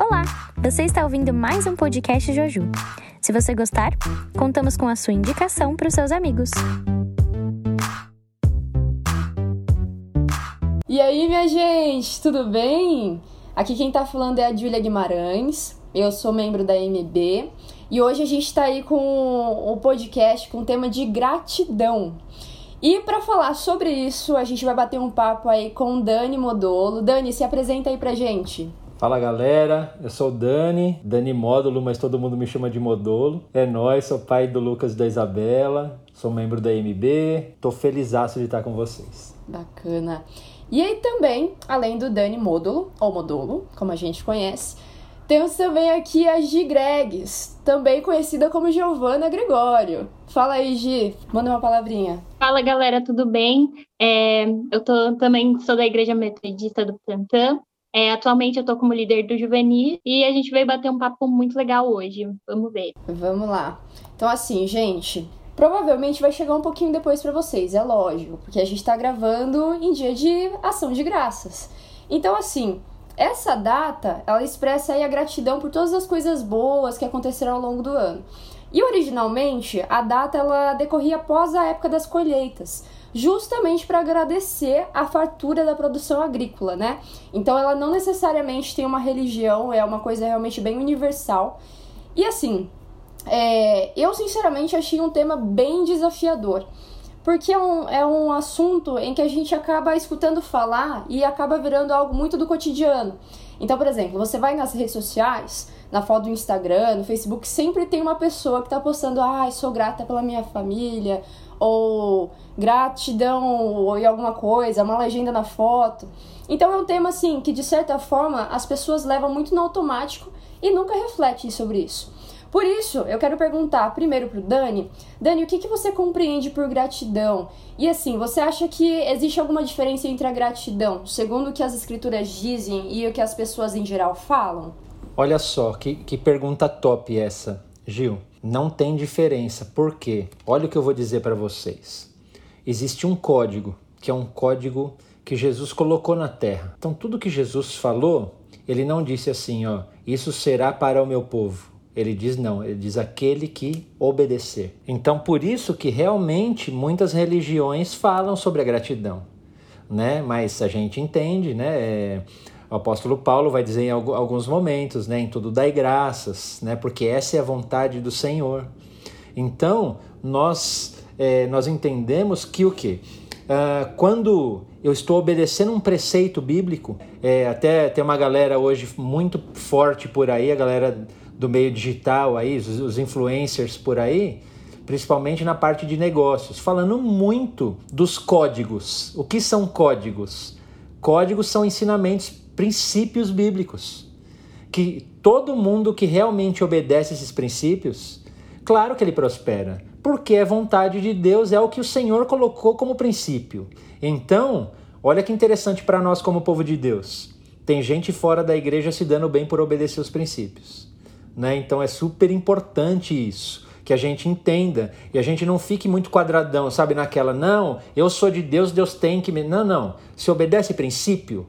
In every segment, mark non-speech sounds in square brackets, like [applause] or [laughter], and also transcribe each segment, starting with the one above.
Olá, você está ouvindo mais um podcast Joju. Se você gostar, contamos com a sua indicação para os seus amigos. E aí, minha gente, tudo bem? Aqui quem tá falando é a Júlia Guimarães, eu sou membro da MB e hoje a gente tá aí com o podcast com o tema de gratidão. E para falar sobre isso, a gente vai bater um papo aí com Dani Modolo. Dani, se apresenta aí pra gente. Fala galera, eu sou o Dani, Dani Módulo, mas todo mundo me chama de Modolo. É nóis, sou pai do Lucas e da Isabela, sou membro da MB, tô feliz de estar com vocês. Bacana. E aí também, além do Dani Módulo, ou Modolo, como a gente conhece, temos também aqui a Gi Gregs, também conhecida como Giovana Gregório. Fala aí, Gi, manda uma palavrinha. Fala galera, tudo bem? É, eu tô, também sou da Igreja Metodista do Plantã, é, atualmente eu estou como líder do Juvenil e a gente veio bater um papo muito legal hoje. Vamos ver. Vamos lá. Então, assim, gente, provavelmente vai chegar um pouquinho depois para vocês, é lógico, porque a gente está gravando em dia de ação de graças. Então, assim, essa data, ela expressa aí a gratidão por todas as coisas boas que aconteceram ao longo do ano. E originalmente, a data ela decorria após a época das colheitas justamente para agradecer a fartura da produção agrícola, né? Então ela não necessariamente tem uma religião, é uma coisa realmente bem universal. E assim, é, eu sinceramente achei um tema bem desafiador. Porque é um, é um assunto em que a gente acaba escutando falar e acaba virando algo muito do cotidiano. Então, por exemplo, você vai nas redes sociais, na foto do Instagram, no Facebook, sempre tem uma pessoa que está postando, ah, sou grata pela minha família, ou gratidão ou alguma coisa, uma legenda na foto. Então é um tema assim que de certa forma as pessoas levam muito no automático e nunca refletem sobre isso. Por isso, eu quero perguntar primeiro pro Dani, Dani, o que, que você compreende por gratidão? E assim, você acha que existe alguma diferença entre a gratidão, segundo o que as escrituras dizem e o que as pessoas em geral falam? Olha só, que, que pergunta top essa, Gil. Não tem diferença. Por quê? Olha o que eu vou dizer para vocês. Existe um código, que é um código que Jesus colocou na terra. Então, tudo que Jesus falou, ele não disse assim, ó, isso será para o meu povo. Ele diz não, ele diz aquele que obedecer. Então, por isso que realmente muitas religiões falam sobre a gratidão, né? Mas a gente entende, né? É, o apóstolo Paulo vai dizer em alguns momentos, né, em tudo dai graças, né, porque essa é a vontade do Senhor. Então, nós, é, nós entendemos que o quê? Uh, quando eu estou obedecendo um preceito bíblico, é, até tem uma galera hoje muito forte por aí, a galera do meio digital aí, os, os influencers por aí, principalmente na parte de negócios, falando muito dos códigos. O que são códigos? Códigos são ensinamentos princípios bíblicos. Que todo mundo que realmente obedece esses princípios, claro que ele prospera, porque a vontade de Deus é o que o Senhor colocou como princípio. Então, olha que interessante para nós como povo de Deus. Tem gente fora da igreja se dando bem por obedecer os princípios. Né? Então é super importante isso que a gente entenda e a gente não fique muito quadradão, sabe, naquela, não, eu sou de Deus, Deus tem que me. Não, não. Se obedece princípio,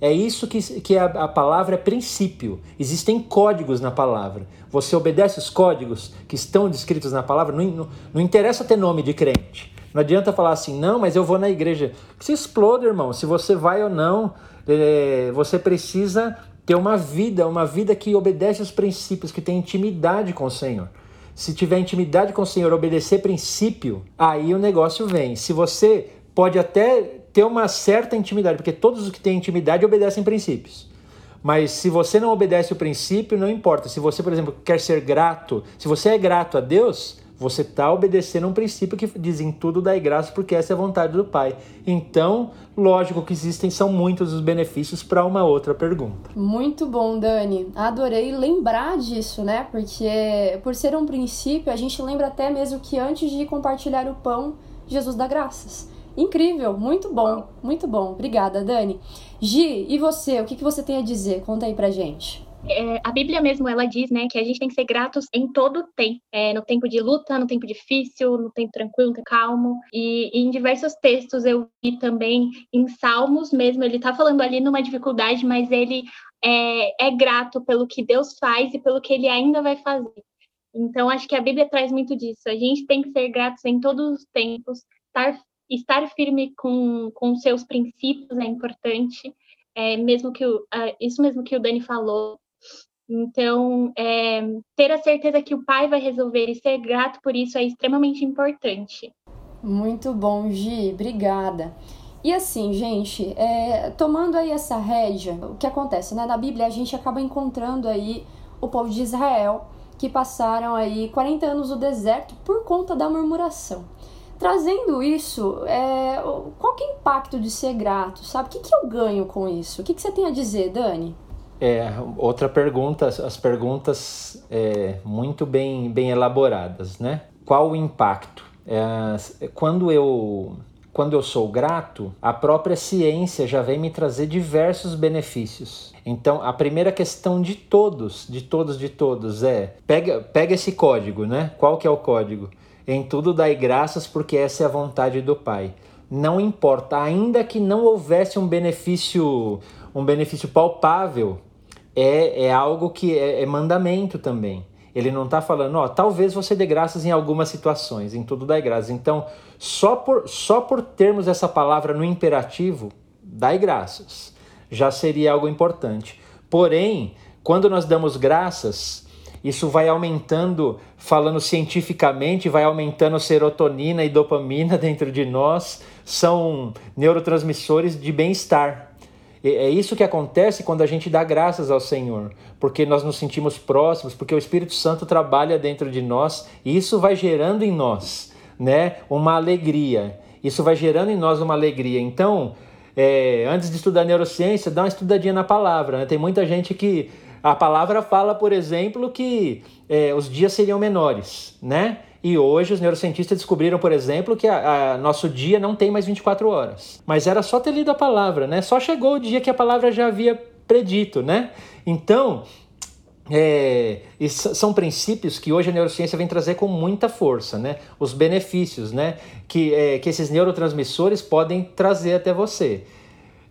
é isso que, que a, a palavra é princípio. Existem códigos na palavra. Você obedece os códigos que estão descritos na palavra, não, não, não interessa ter nome de crente. Não adianta falar assim, não, mas eu vou na igreja. Se exploda, irmão. Se você vai ou não, é, você precisa ter uma vida, uma vida que obedece os princípios, que tem intimidade com o Senhor. Se tiver intimidade com o Senhor, obedecer princípio, aí o negócio vem. Se você pode até ter uma certa intimidade, porque todos os que têm intimidade obedecem princípios. Mas se você não obedece o princípio, não importa. Se você, por exemplo, quer ser grato, se você é grato a Deus, você está obedecendo um princípio que diz em tudo dai graça, porque essa é a vontade do Pai. Então, lógico que existem, são muitos os benefícios para uma outra pergunta. Muito bom, Dani. Adorei lembrar disso, né? Porque por ser um princípio, a gente lembra até mesmo que antes de compartilhar o pão, Jesus dá graças. Incrível, muito bom, muito bom. Obrigada, Dani. Gi, e você? O que, que você tem a dizer? Conta aí pra gente. É, a Bíblia mesmo, ela diz, né, que a gente tem que ser gratos em todo tempo. É, no tempo de luta, no tempo difícil, no tempo tranquilo, no tempo calmo. E, e, em diversos textos eu vi também, em Salmos mesmo, ele tá falando ali numa dificuldade, mas ele é, é grato pelo que Deus faz e pelo que Ele ainda vai fazer. Então, acho que a Bíblia traz muito disso. A gente tem que ser gratos em todos os tempos, estar, estar firme com, com seus princípios é importante, é, mesmo que o, isso mesmo que o Dani falou. Então, é, ter a certeza que o pai vai resolver e ser grato por isso é extremamente importante. Muito bom, Gi, obrigada. E assim, gente, é, tomando aí essa rédea, o que acontece, né? Na Bíblia a gente acaba encontrando aí o povo de Israel que passaram aí 40 anos no deserto por conta da murmuração. Trazendo isso, é, qual que é o impacto de ser grato, sabe? O que, que eu ganho com isso? O que, que você tem a dizer, Dani? É, outra pergunta, as perguntas é, muito bem, bem elaboradas, né? Qual o impacto? É, quando eu quando eu sou grato, a própria ciência já vem me trazer diversos benefícios. Então, a primeira questão de todos, de todos, de todos é: pega, pega esse código, né? Qual que é o código? Em tudo dai graças, porque essa é a vontade do Pai. Não importa, ainda que não houvesse um benefício, um benefício palpável, é, é algo que é, é mandamento também. Ele não está falando, ó, talvez você dê graças em algumas situações, em tudo dai graças. Então, só por, só por termos essa palavra no imperativo, dai graças, já seria algo importante. Porém, quando nós damos graças, isso vai aumentando, falando cientificamente, vai aumentando serotonina e dopamina [laughs] dentro de nós, são neurotransmissores de bem-estar. É isso que acontece quando a gente dá graças ao Senhor, porque nós nos sentimos próximos, porque o Espírito Santo trabalha dentro de nós e isso vai gerando em nós, né, uma alegria. Isso vai gerando em nós uma alegria. Então, é, antes de estudar neurociência, dá uma estudadinha na palavra. Né? Tem muita gente que a palavra fala, por exemplo, que é, os dias seriam menores, né? E hoje os neurocientistas descobriram, por exemplo, que a, a, nosso dia não tem mais 24 horas. Mas era só ter lido a palavra, né? Só chegou o dia que a palavra já havia predito, né? Então, é, são princípios que hoje a neurociência vem trazer com muita força, né? Os benefícios, né? Que, é, que esses neurotransmissores podem trazer até você.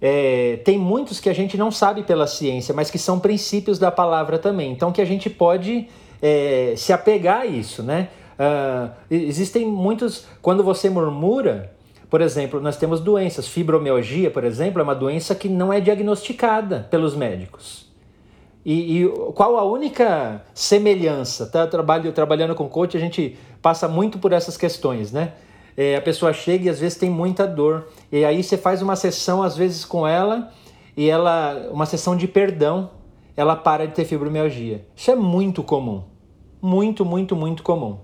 É, tem muitos que a gente não sabe pela ciência, mas que são princípios da palavra também. Então, que a gente pode é, se apegar a isso, né? Uh, existem muitos. Quando você murmura, por exemplo, nós temos doenças. Fibromialgia, por exemplo, é uma doença que não é diagnosticada pelos médicos. E, e qual a única semelhança? Tá? Trabalho, trabalhando com coach, a gente passa muito por essas questões, né? É, a pessoa chega e às vezes tem muita dor. E aí você faz uma sessão, às vezes, com ela, e ela. uma sessão de perdão, ela para de ter fibromialgia. Isso é muito comum. Muito, muito, muito comum.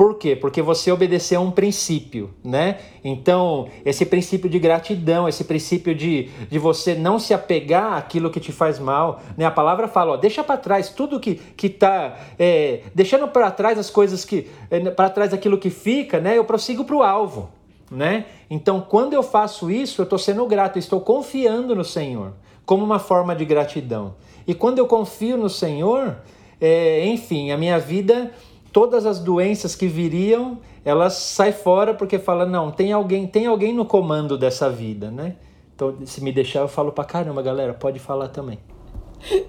Por quê? Porque você obedeceu a um princípio, né? Então, esse princípio de gratidão, esse princípio de, de você não se apegar àquilo que te faz mal, né? A palavra fala, ó, deixa para trás tudo que, que tá, é, deixando para trás as coisas que, é, para trás aquilo que fica, né? Eu prossigo para o alvo, né? Então, quando eu faço isso, eu estou sendo grato, estou confiando no Senhor, como uma forma de gratidão. E quando eu confio no Senhor, é, enfim, a minha vida todas as doenças que viriam, elas saem fora porque fala não, tem alguém, tem alguém no comando dessa vida, né? Então, se me deixar, eu falo pra caramba, galera, pode falar também. [laughs]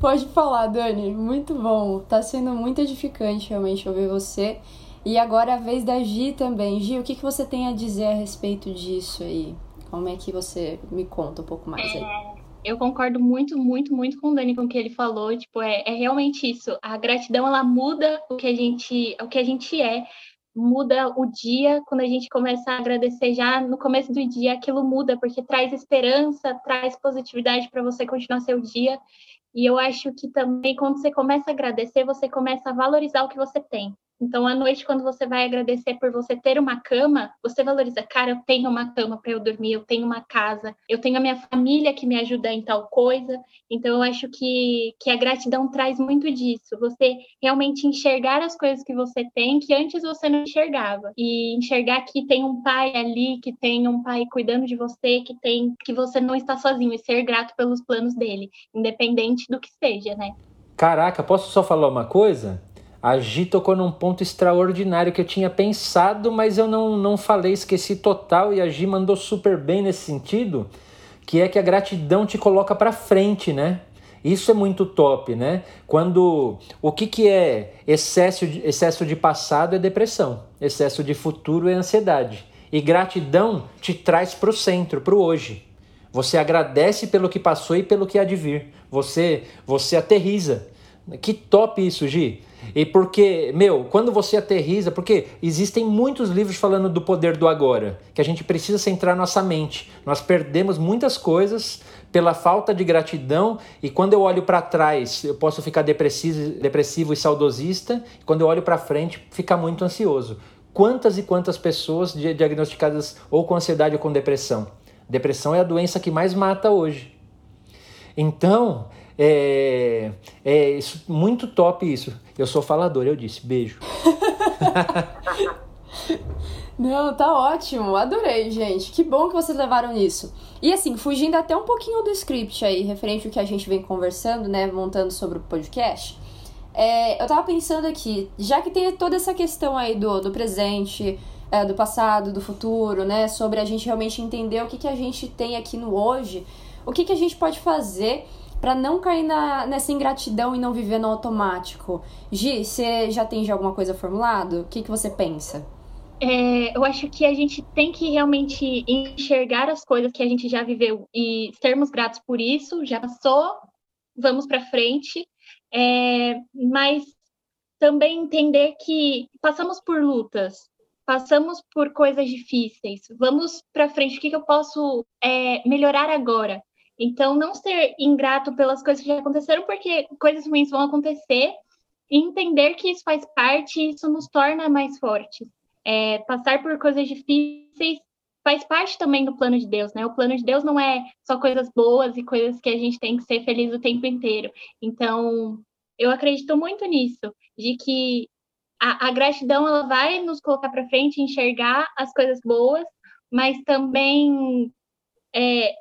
pode falar, Dani, muito bom. Tá sendo muito edificante realmente ouvir você. E agora a vez da Gi também. Gi, o que, que você tem a dizer a respeito disso aí? Como é que você me conta um pouco mais aí? Eu concordo muito, muito, muito com o Dani com o que ele falou. Tipo, é, é realmente isso. A gratidão ela muda o que a gente, o que a gente é, muda o dia quando a gente começa a agradecer já no começo do dia, aquilo muda porque traz esperança, traz positividade para você continuar seu dia. E eu acho que também quando você começa a agradecer, você começa a valorizar o que você tem. Então, à noite, quando você vai agradecer por você ter uma cama, você valoriza, cara, eu tenho uma cama para eu dormir, eu tenho uma casa, eu tenho a minha família que me ajuda em tal coisa. Então, eu acho que, que a gratidão traz muito disso. Você realmente enxergar as coisas que você tem que antes você não enxergava. E enxergar que tem um pai ali, que tem um pai cuidando de você, que tem que você não está sozinho e ser grato pelos planos dele, independente do que seja, né? Caraca, posso só falar uma coisa? A Gi tocou num ponto extraordinário que eu tinha pensado, mas eu não, não falei, esqueci total, e a Gi mandou super bem nesse sentido, que é que a gratidão te coloca para frente, né? Isso é muito top, né? Quando o que, que é excesso de, excesso de passado é depressão, excesso de futuro é ansiedade. E gratidão te traz para o centro, para o hoje. Você agradece pelo que passou e pelo que há de vir. Você, você aterriza. Que top isso, Gi. E porque, meu, quando você aterriza, porque existem muitos livros falando do poder do agora, que a gente precisa centrar nossa mente. Nós perdemos muitas coisas pela falta de gratidão e quando eu olho para trás, eu posso ficar depressivo, depressivo e saudosista, e quando eu olho para frente, ficar muito ansioso. Quantas e quantas pessoas diagnosticadas ou com ansiedade ou com depressão? Depressão é a doença que mais mata hoje. Então, é, é isso, muito top isso. Eu sou falador, eu disse. Beijo. [laughs] Não, tá ótimo. Adorei, gente. Que bom que vocês levaram isso. E assim, fugindo até um pouquinho do script aí, referente ao que a gente vem conversando, né, montando sobre o podcast. É, eu tava pensando aqui, já que tem toda essa questão aí do, do presente, é, do passado, do futuro, né? Sobre a gente realmente entender o que, que a gente tem aqui no hoje, o que, que a gente pode fazer para não cair na, nessa ingratidão e não viver no automático. Gi, você já tem já alguma coisa formulado? O que, que você pensa? É, eu acho que a gente tem que realmente enxergar as coisas que a gente já viveu e sermos gratos por isso. Já passou, vamos para frente. É, mas também entender que passamos por lutas, passamos por coisas difíceis, vamos para frente, o que, que eu posso é, melhorar agora? Então, não ser ingrato pelas coisas que já aconteceram, porque coisas ruins vão acontecer, e entender que isso faz parte, isso nos torna mais fortes. É, passar por coisas difíceis faz parte também do plano de Deus, né? O plano de Deus não é só coisas boas e coisas que a gente tem que ser feliz o tempo inteiro. Então, eu acredito muito nisso, de que a, a gratidão ela vai nos colocar para frente, enxergar as coisas boas, mas também é,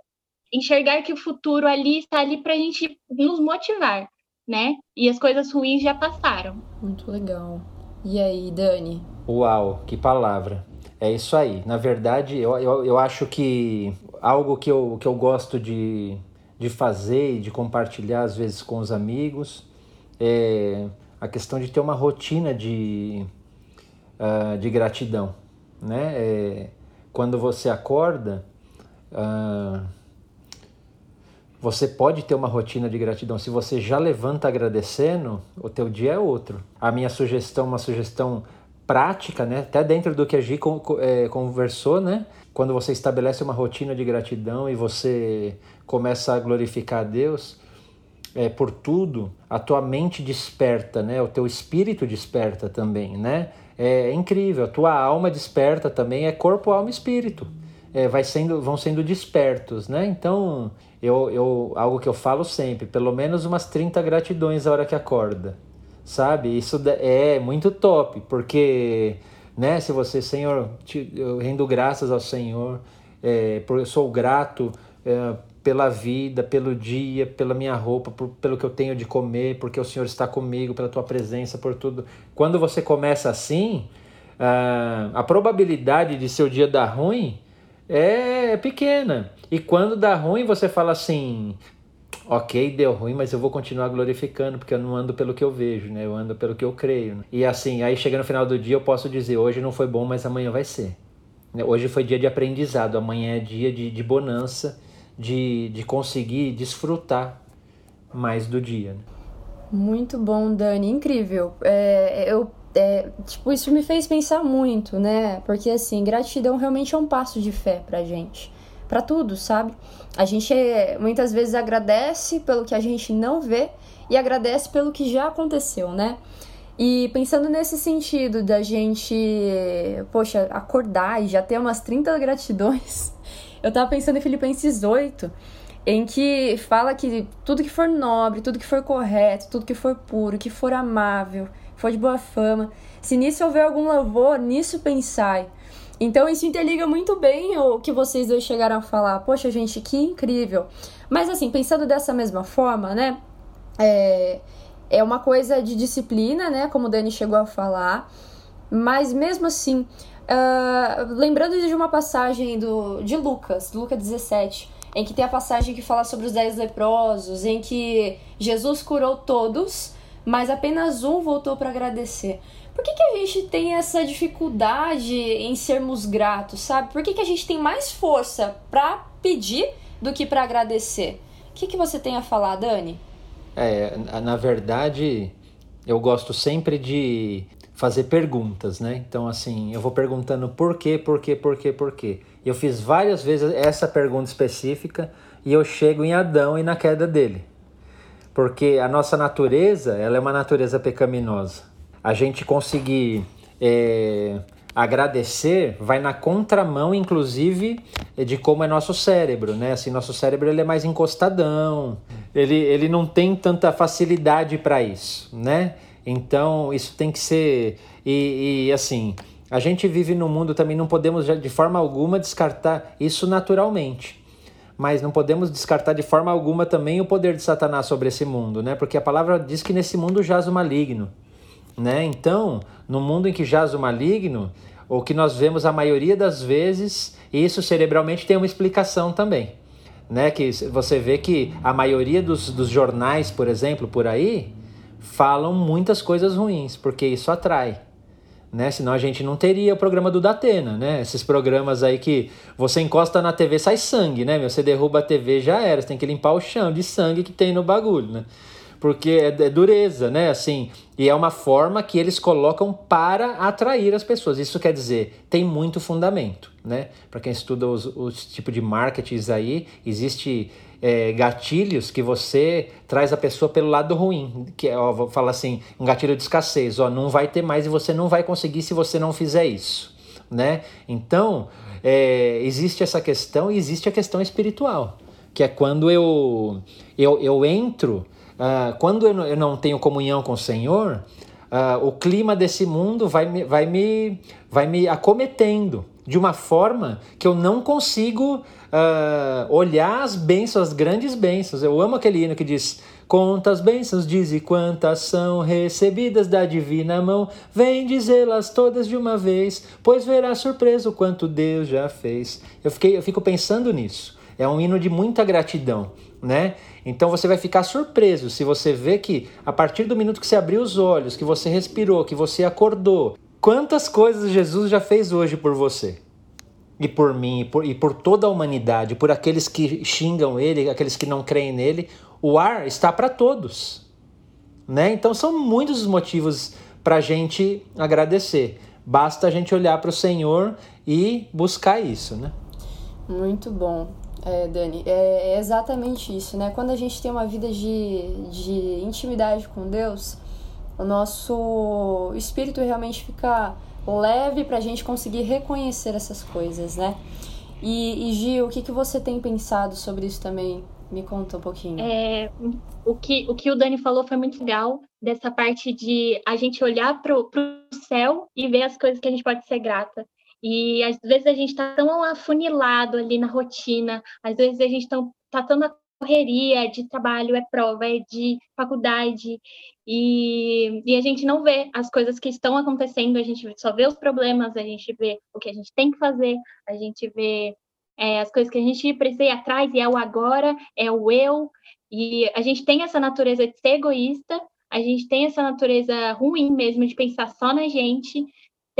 enxergar que o futuro ali está ali para a gente nos motivar, né? E as coisas ruins já passaram. Muito legal. E aí, Dani? Uau, que palavra. É isso aí. Na verdade, eu, eu, eu acho que algo que eu, que eu gosto de, de fazer e de compartilhar às vezes com os amigos é a questão de ter uma rotina de, uh, de gratidão. Né? É, quando você acorda, uh, você pode ter uma rotina de gratidão. Se você já levanta agradecendo, o teu dia é outro. A minha sugestão, uma sugestão prática, né? até dentro do que a Gi é, conversou, né? quando você estabelece uma rotina de gratidão e você começa a glorificar a Deus, é, por tudo, a tua mente desperta, né? O teu espírito desperta também, né? É incrível, a tua alma desperta também, é corpo, alma espírito. É, vai sendo, vão sendo despertos, né? Então, eu, eu, algo que eu falo sempre, pelo menos umas 30 gratidões a hora que acorda, sabe? Isso é muito top, porque, né? Se você, Senhor, te, eu rendo graças ao Senhor, é, eu sou grato é, pela vida, pelo dia, pela minha roupa, por, pelo que eu tenho de comer, porque o Senhor está comigo, pela tua presença, por tudo. Quando você começa assim, uh, a probabilidade de seu dia dar ruim é pequena. E quando dá ruim, você fala assim: ok, deu ruim, mas eu vou continuar glorificando, porque eu não ando pelo que eu vejo, né? Eu ando pelo que eu creio. E assim, aí chega no final do dia, eu posso dizer: hoje não foi bom, mas amanhã vai ser. Hoje foi dia de aprendizado, amanhã é dia de, de bonança de, de conseguir desfrutar mais do dia. Né? Muito bom, Dani, incrível. É, eu, é, tipo, isso me fez pensar muito, né? Porque assim, gratidão realmente é um passo de fé pra gente, para tudo, sabe? A gente muitas vezes agradece pelo que a gente não vê e agradece pelo que já aconteceu, né? E pensando nesse sentido da gente, poxa, acordar e já ter umas 30 gratidões, [laughs] eu tava pensando em Filipenses 8, em que fala que tudo que for nobre, tudo que for correto, tudo que for puro, que for amável, for de boa fama, se nisso houver algum louvor, nisso pensai. Então isso interliga muito bem o que vocês dois chegaram a falar. Poxa, gente, que incrível. Mas assim, pensando dessa mesma forma, né? É, é uma coisa de disciplina, né? Como o Dani chegou a falar. Mas mesmo assim, Uh, lembrando de uma passagem do, de Lucas, Lucas 17, em que tem a passagem que fala sobre os dez leprosos, em que Jesus curou todos, mas apenas um voltou para agradecer. Por que, que a gente tem essa dificuldade em sermos gratos, sabe? Por que, que a gente tem mais força para pedir do que para agradecer? O que, que você tem a falar, Dani? É, na verdade, eu gosto sempre de fazer perguntas, né? Então, assim, eu vou perguntando por quê, por quê, por quê, por quê. Eu fiz várias vezes essa pergunta específica e eu chego em Adão e na queda dele. Porque a nossa natureza, ela é uma natureza pecaminosa. A gente conseguir é, agradecer vai na contramão, inclusive, de como é nosso cérebro, né? Assim, nosso cérebro ele é mais encostadão, ele, ele não tem tanta facilidade para isso, né? Então, isso tem que ser. E, e, assim, a gente vive no mundo também, não podemos de forma alguma descartar isso naturalmente. Mas não podemos descartar de forma alguma também o poder de Satanás sobre esse mundo, né? Porque a palavra diz que nesse mundo jaz o maligno. Né? Então, no mundo em que jaz o maligno, o que nós vemos a maioria das vezes, isso cerebralmente tem uma explicação também. Né? Que você vê que a maioria dos, dos jornais, por exemplo, por aí, falam muitas coisas ruins, porque isso atrai. Né? Senão a gente não teria o programa do Datena, né? Esses programas aí que você encosta na TV sai sangue, né? Você derruba a TV já era, você tem que limpar o chão de sangue que tem no bagulho, né? Porque é, é, dureza, né? Assim, e é uma forma que eles colocam para atrair as pessoas. Isso quer dizer, tem muito fundamento, né? Para quem estuda os, os tipos de marketings aí, existe é, gatilhos que você traz a pessoa pelo lado ruim, que é, ó, vou falar assim, um gatilho de escassez, ó, não vai ter mais e você não vai conseguir se você não fizer isso, né? Então, é, existe essa questão e existe a questão espiritual, que é quando eu, eu, eu entro Uh, quando eu não tenho comunhão com o Senhor, uh, o clima desse mundo vai me, vai, me, vai me acometendo de uma forma que eu não consigo uh, olhar as bênçãos, as grandes bênçãos. Eu amo aquele hino que diz: Quantas bênçãos diz e quantas são recebidas da divina mão, vem dizê-las todas de uma vez, pois verá surpreso quanto Deus já fez. Eu, fiquei, eu fico pensando nisso. É um hino de muita gratidão, né? Então você vai ficar surpreso se você vê que a partir do minuto que você abriu os olhos, que você respirou, que você acordou, quantas coisas Jesus já fez hoje por você. E por mim, e por, e por toda a humanidade, por aqueles que xingam ele, aqueles que não creem nele, o ar está para todos. Né? Então são muitos os motivos para a gente agradecer. Basta a gente olhar para o Senhor e buscar isso. Né? Muito bom. É, Dani, é, é exatamente isso, né? Quando a gente tem uma vida de, de intimidade com Deus, o nosso espírito realmente fica leve para a gente conseguir reconhecer essas coisas, né? E, e Gil, o que, que você tem pensado sobre isso também? Me conta um pouquinho. É, o, que, o que o Dani falou foi muito legal, dessa parte de a gente olhar para o céu e ver as coisas que a gente pode ser grata. E às vezes a gente está tão afunilado ali na rotina, às vezes a gente está tão na correria de trabalho, é prova, é de faculdade, e, e a gente não vê as coisas que estão acontecendo, a gente só vê os problemas, a gente vê o que a gente tem que fazer, a gente vê é, as coisas que a gente precisa ir atrás, e é o agora, é o eu, e a gente tem essa natureza de ser egoísta, a gente tem essa natureza ruim mesmo de pensar só na gente,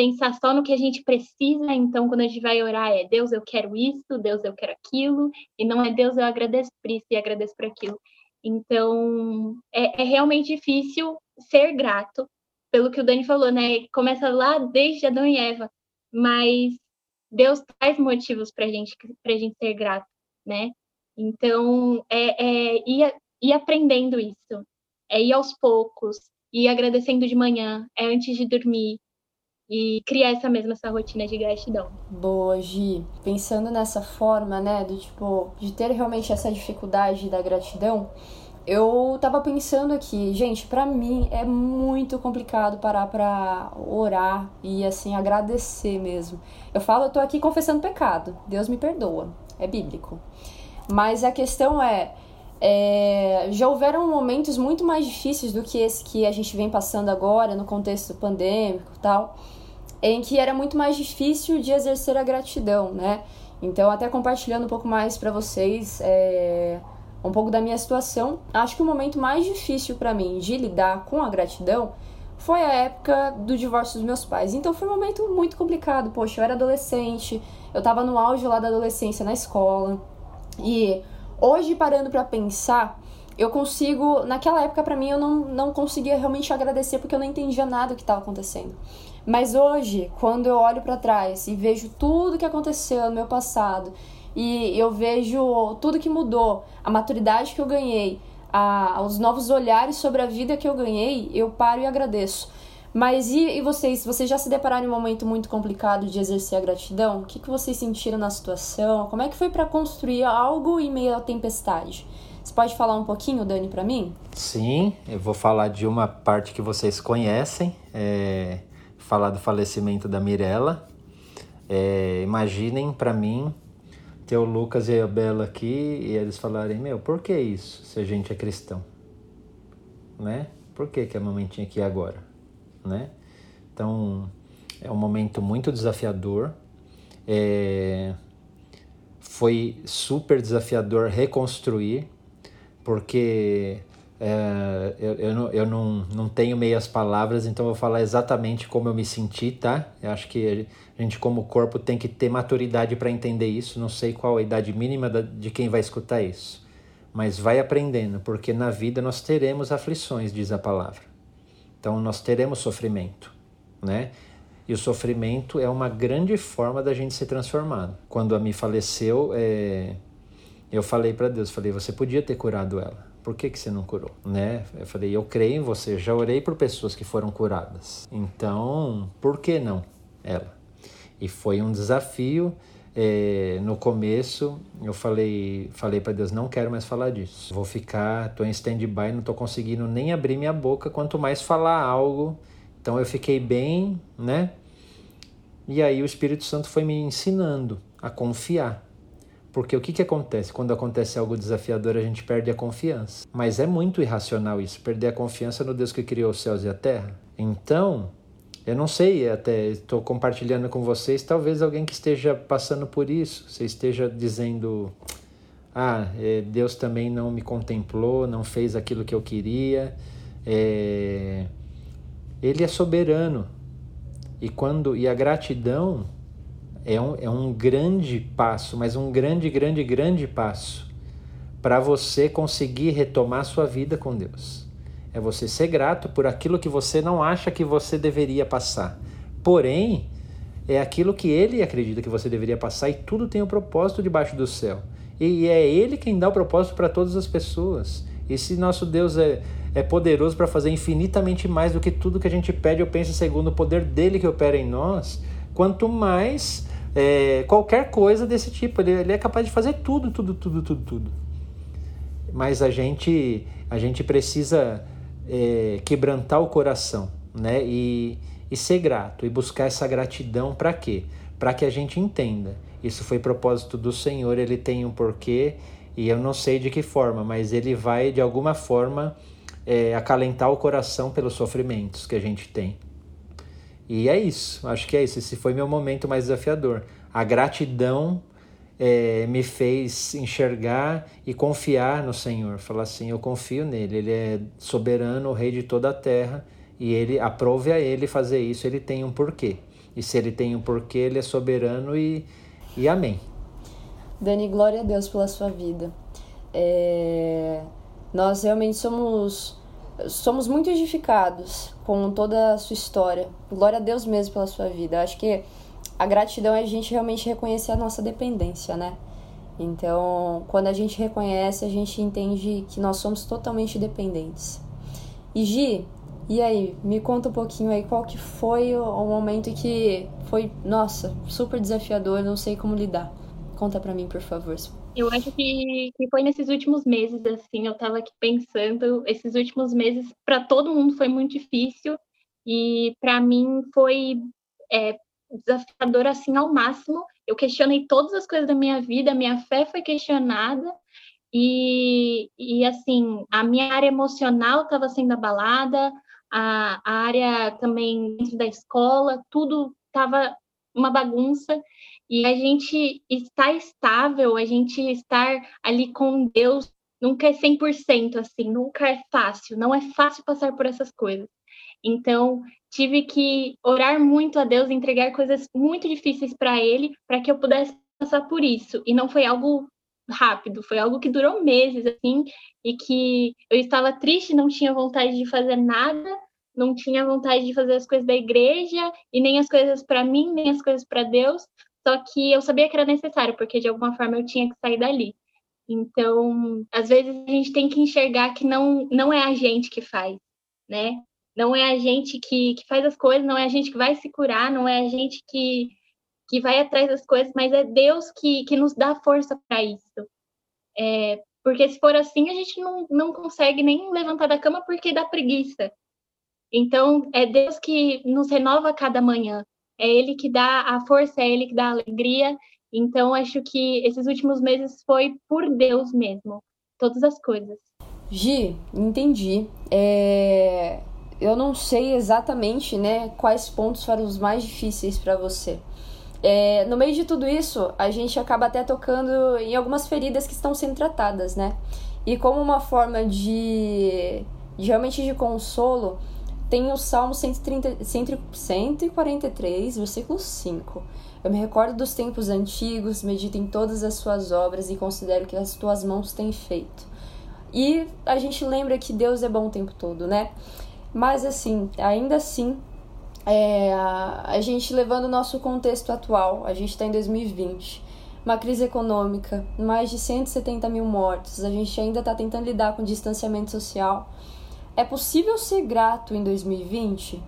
pensar só no que a gente precisa, então quando a gente vai orar é Deus, eu quero isso, Deus, eu quero aquilo, e não é Deus, eu agradeço por isso e agradeço por aquilo. Então, é, é realmente difícil ser grato, pelo que o Dani falou, né? Começa lá desde Adão e Eva, mas Deus traz motivos para gente, a gente ser grato, né? Então, é, é ir, ir aprendendo isso, é ir aos poucos, ir agradecendo de manhã, é antes de dormir, e criar essa mesma essa rotina de gratidão. Boa, Gi. Pensando nessa forma, né, do tipo, de ter realmente essa dificuldade da gratidão, eu tava pensando aqui, gente, para mim é muito complicado parar pra orar e assim agradecer mesmo. Eu falo, eu tô aqui confessando pecado. Deus me perdoa. É bíblico. Mas a questão é, é, já houveram momentos muito mais difíceis do que esse que a gente vem passando agora no contexto pandêmico e tal em que era muito mais difícil de exercer a gratidão, né? Então, até compartilhando um pouco mais para vocês é, um pouco da minha situação, acho que o momento mais difícil para mim de lidar com a gratidão foi a época do divórcio dos meus pais. Então, foi um momento muito complicado. Poxa, eu era adolescente, eu tava no auge lá da adolescência na escola. E hoje, parando para pensar, eu consigo. Naquela época, para mim, eu não, não conseguia realmente agradecer porque eu não entendia nada do que estava acontecendo. Mas hoje, quando eu olho para trás e vejo tudo que aconteceu no meu passado e eu vejo tudo que mudou, a maturidade que eu ganhei, a, os novos olhares sobre a vida que eu ganhei, eu paro e agradeço. Mas e, e vocês? Vocês já se depararam em um momento muito complicado de exercer a gratidão? O que, que vocês sentiram na situação? Como é que foi para construir algo em meio à tempestade? Você pode falar um pouquinho, Dani, para mim? Sim, eu vou falar de uma parte que vocês conhecem. É falar do falecimento da Mirella. É, imaginem para mim ter o Lucas e a Bela aqui e eles falarem: Meu, por que isso se a gente é cristão? Né? Por que, que a mamãe tinha que ir agora? Né? Então é um momento muito desafiador. É, foi super desafiador reconstruir, porque é, eu, eu, não, eu não, não tenho meias palavras, então eu vou falar exatamente como eu me senti, tá? Eu acho que a gente, como corpo, tem que ter maturidade para entender isso. Não sei qual a idade mínima de quem vai escutar isso, mas vai aprendendo, porque na vida nós teremos aflições, diz a palavra. Então nós teremos sofrimento, né? E o sofrimento é uma grande forma da gente ser transformado. Quando a Mi faleceu, é... eu falei para Deus, falei, você podia ter curado ela por que, que você não curou? Né? Eu falei, eu creio em você, já orei por pessoas que foram curadas. Então, por que não ela? E foi um desafio. É, no começo, eu falei, falei para Deus, não quero mais falar disso. Vou ficar, tô em stand-by, não tô conseguindo nem abrir minha boca, quanto mais falar algo. Então eu fiquei bem, né? E aí o Espírito Santo foi me ensinando a confiar porque o que, que acontece? Quando acontece algo desafiador, a gente perde a confiança. Mas é muito irracional isso, perder a confiança no Deus que criou os céus e a terra. Então, eu não sei, até estou compartilhando com vocês, talvez alguém que esteja passando por isso, você esteja dizendo: Ah, é, Deus também não me contemplou, não fez aquilo que eu queria. É... Ele é soberano. E quando e a gratidão é um, é um grande passo, mas um grande, grande, grande passo para você conseguir retomar sua vida com Deus. É você ser grato por aquilo que você não acha que você deveria passar. Porém, é aquilo que ele acredita que você deveria passar e tudo tem um propósito debaixo do céu. E é ele quem dá o propósito para todas as pessoas. E se nosso Deus é, é poderoso para fazer infinitamente mais do que tudo que a gente pede ou pensa segundo o poder dele que opera em nós, quanto mais é, qualquer coisa desse tipo. Ele, ele é capaz de fazer tudo, tudo, tudo, tudo, tudo. Mas a gente, a gente precisa é, quebrantar o coração, né? E, e ser grato e buscar essa gratidão para quê? Para que a gente entenda. Isso foi propósito do Senhor, ele tem um porquê e eu não sei de que forma, mas ele vai de alguma forma é, acalentar o coração pelos sofrimentos que a gente tem. E é isso, acho que é isso. Esse foi meu momento mais desafiador. A gratidão é, me fez enxergar e confiar no Senhor. Falar assim: eu confio nele, ele é soberano, o rei de toda a terra, e ele aprove a ele fazer isso, ele tem um porquê. E se ele tem um porquê, ele é soberano e, e amém. Dani, glória a Deus pela sua vida. É... Nós realmente somos somos muito edificados com toda a sua história. Glória a Deus mesmo pela sua vida. acho que a gratidão é a gente realmente reconhecer a nossa dependência, né? Então, quando a gente reconhece, a gente entende que nós somos totalmente dependentes. E Gi, e aí, me conta um pouquinho aí qual que foi o, momento que foi, nossa, super desafiador, não sei como lidar. Conta para mim, por favor. Eu acho que, que foi nesses últimos meses, assim, eu estava aqui pensando, esses últimos meses, para todo mundo foi muito difícil, e para mim foi é, desafiador, assim, ao máximo. Eu questionei todas as coisas da minha vida, minha fé foi questionada, e, e assim, a minha área emocional estava sendo abalada, a, a área também dentro da escola, tudo estava uma bagunça, E a gente estar estável, a gente estar ali com Deus, nunca é 100% assim, nunca é fácil, não é fácil passar por essas coisas. Então, tive que orar muito a Deus, entregar coisas muito difíceis para Ele, para que eu pudesse passar por isso. E não foi algo rápido, foi algo que durou meses, assim, e que eu estava triste, não tinha vontade de fazer nada, não tinha vontade de fazer as coisas da igreja, e nem as coisas para mim, nem as coisas para Deus, só que eu sabia que era necessário, porque de alguma forma eu tinha que sair dali. Então, às vezes a gente tem que enxergar que não, não é a gente que faz, né? Não é a gente que, que faz as coisas, não é a gente que vai se curar, não é a gente que, que vai atrás das coisas, mas é Deus que, que nos dá força para isso. É, porque se for assim, a gente não, não consegue nem levantar da cama porque dá preguiça. Então, é Deus que nos renova cada manhã. É Ele que dá a força, é Ele que dá a alegria. Então, acho que esses últimos meses foi por Deus mesmo. Todas as coisas. Gi, entendi. É eu não sei exatamente, né, quais pontos foram os mais difíceis para você. É, no meio de tudo isso, a gente acaba até tocando em algumas feridas que estão sendo tratadas, né? E como uma forma de, de realmente de consolo, tem o Salmo 130, 143, versículo 5. Eu me recordo dos tempos antigos, medito em todas as suas obras e considero que as tuas mãos têm feito. E a gente lembra que Deus é bom o tempo todo, né? Mas assim, ainda assim, é, a, gente levando o nosso contexto atual, a gente está em 2020, uma crise econômica, mais de 170 mil mortos, a gente ainda está tentando lidar com distanciamento social. É possível ser grato em 2020? O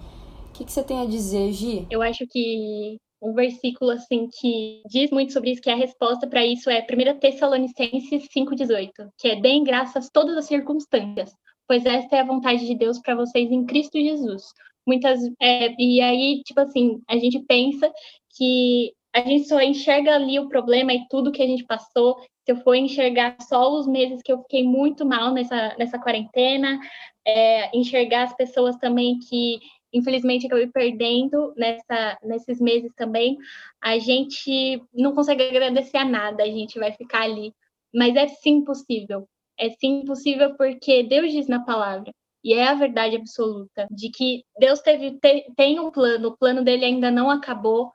que, que você tem a dizer, Gi? Eu acho que um versículo assim que diz muito sobre isso, que é a resposta para isso é 1 Tessalonicenses 5,18, que é deem graças todas as circunstâncias, pois esta é a vontade de Deus para vocês em Cristo Jesus. Muitas é, e aí tipo assim a gente pensa que a gente só enxerga ali o problema e tudo que a gente passou. Se eu for enxergar só os meses que eu fiquei muito mal nessa, nessa quarentena, é, enxergar as pessoas também que infelizmente acabei perdendo nessa, nesses meses também, a gente não consegue agradecer a nada, a gente vai ficar ali. Mas é sim possível. É sim possível porque Deus diz na palavra, e é a verdade absoluta, de que Deus teve, te, tem um plano, o plano dele ainda não acabou.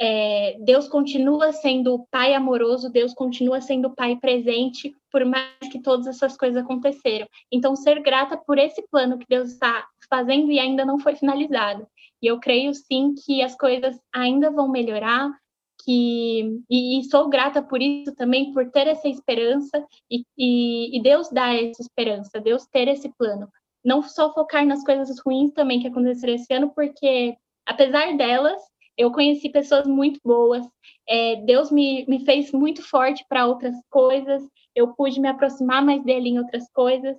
É, Deus continua sendo o pai amoroso, Deus continua sendo o pai presente, por mais que todas essas coisas aconteceram. Então, ser grata por esse plano que Deus está fazendo e ainda não foi finalizado. E eu creio sim que as coisas ainda vão melhorar, que e, e, sou grata por isso também por ter essa esperança e, e, e, Deus dá essa esperança, Deus ter esse plano, não só focar nas coisas ruins também que aconteceram esse ano, porque apesar delas eu conheci pessoas muito boas, é, Deus me, me fez muito forte para outras coisas, eu pude me aproximar mais dele em outras coisas,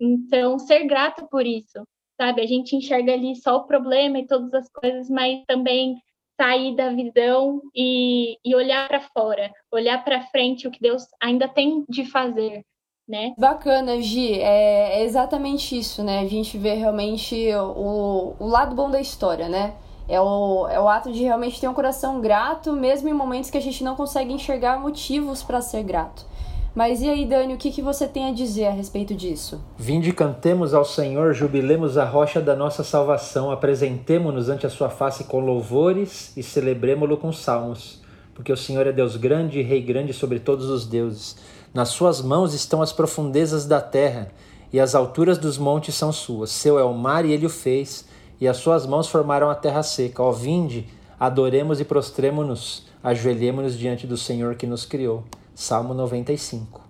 então ser grata por isso, sabe? A gente enxerga ali só o problema e todas as coisas, mas também sair da visão e, e olhar para fora, olhar para frente o que Deus ainda tem de fazer. Né? Bacana, Gi, é, é exatamente isso, né? A gente vê realmente o, o lado bom da história, né? É o, é o ato de realmente ter um coração grato, mesmo em momentos que a gente não consegue enxergar motivos para ser grato. Mas e aí, Dani, o que, que você tem a dizer a respeito disso? Vinde cantemos ao Senhor, jubilemos a rocha da nossa salvação, apresentemo-nos ante a sua face com louvores e celebremo-lo com salmos. Porque o Senhor é Deus grande e Rei grande sobre todos os deuses. Nas suas mãos estão as profundezas da terra, e as alturas dos montes são suas. Seu é o mar e ele o fez, e as suas mãos formaram a terra seca. Ó, vinde, adoremos e prostremo-nos, ajoelhemo-nos diante do Senhor que nos criou. Salmo 95.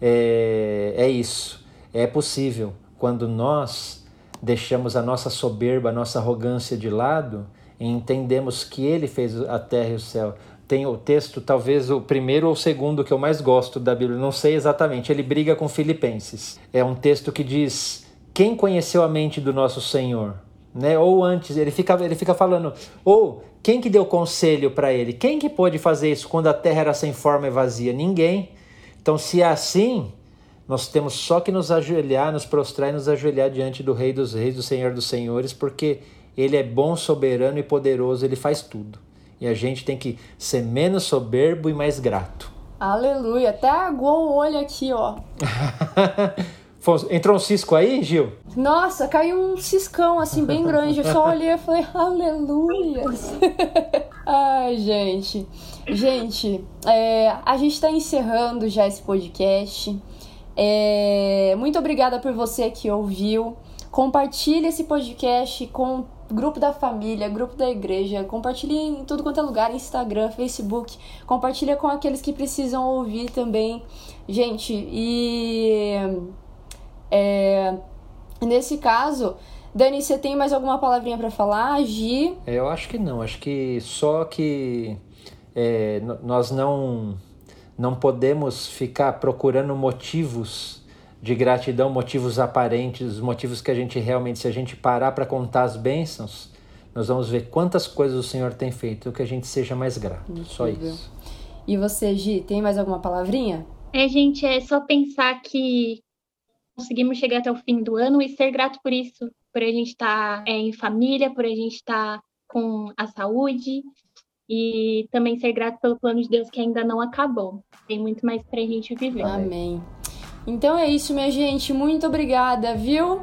É, é isso. É possível quando nós deixamos a nossa soberba, a nossa arrogância de lado e entendemos que Ele fez a terra e o céu. Tem o texto, talvez o primeiro ou o segundo que eu mais gosto da Bíblia, não sei exatamente. Ele briga com Filipenses. É um texto que diz: Quem conheceu a mente do nosso Senhor? Né? Ou antes, ele fica, ele fica falando, ou quem que deu conselho para ele? Quem que pôde fazer isso quando a terra era sem forma e vazia? Ninguém. Então, se é assim, nós temos só que nos ajoelhar, nos prostrar e nos ajoelhar diante do Rei dos Reis, do Senhor dos Senhores, porque Ele é bom, soberano e poderoso, Ele faz tudo. E a gente tem que ser menos soberbo e mais grato. Aleluia. Até aguou o olho aqui, ó. [laughs] Entrou um cisco aí, Gil? Nossa, caiu um ciscão assim bem grande. Eu só [laughs] olhei e falei, aleluia. [laughs] Ai, gente. Gente, é, a gente está encerrando já esse podcast. É, muito obrigada por você que ouviu. Compartilhe esse podcast com o grupo da família, grupo da igreja. Compartilhe em tudo quanto é lugar, Instagram, Facebook. Compartilha com aqueles que precisam ouvir também. Gente, e é, nesse caso, Dani, você tem mais alguma palavrinha para falar? Gi? Eu acho que não. Acho que só que é, nós não, não podemos ficar procurando motivos de gratidão, motivos aparentes, motivos que a gente realmente, se a gente parar para contar as bênçãos, nós vamos ver quantas coisas o Senhor tem feito, que a gente seja mais grato. Incrível. Só isso. E você, Gi, tem mais alguma palavrinha? É, gente, é só pensar que conseguimos chegar até o fim do ano e ser grato por isso, por a gente estar tá, é, em família, por a gente estar tá com a saúde e também ser grato pelo plano de Deus que ainda não acabou. Tem muito mais para a gente viver. Amém. Então é isso, minha gente. Muito obrigada, viu?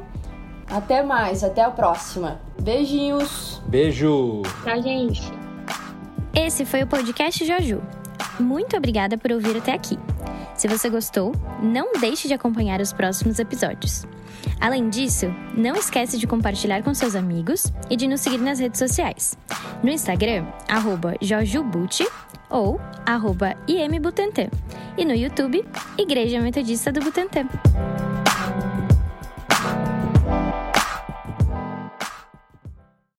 Até mais, até a próxima. Beijinhos. Beijo. Tchau, gente. Esse foi o podcast Joju. Muito obrigada por ouvir até aqui. Se você gostou, não deixe de acompanhar os próximos episódios. Além disso, não esquece de compartilhar com seus amigos e de nos seguir nas redes sociais. No Instagram, arroba jojubuti ou arroba imbutantan. E no YouTube, Igreja Metodista do Butantã.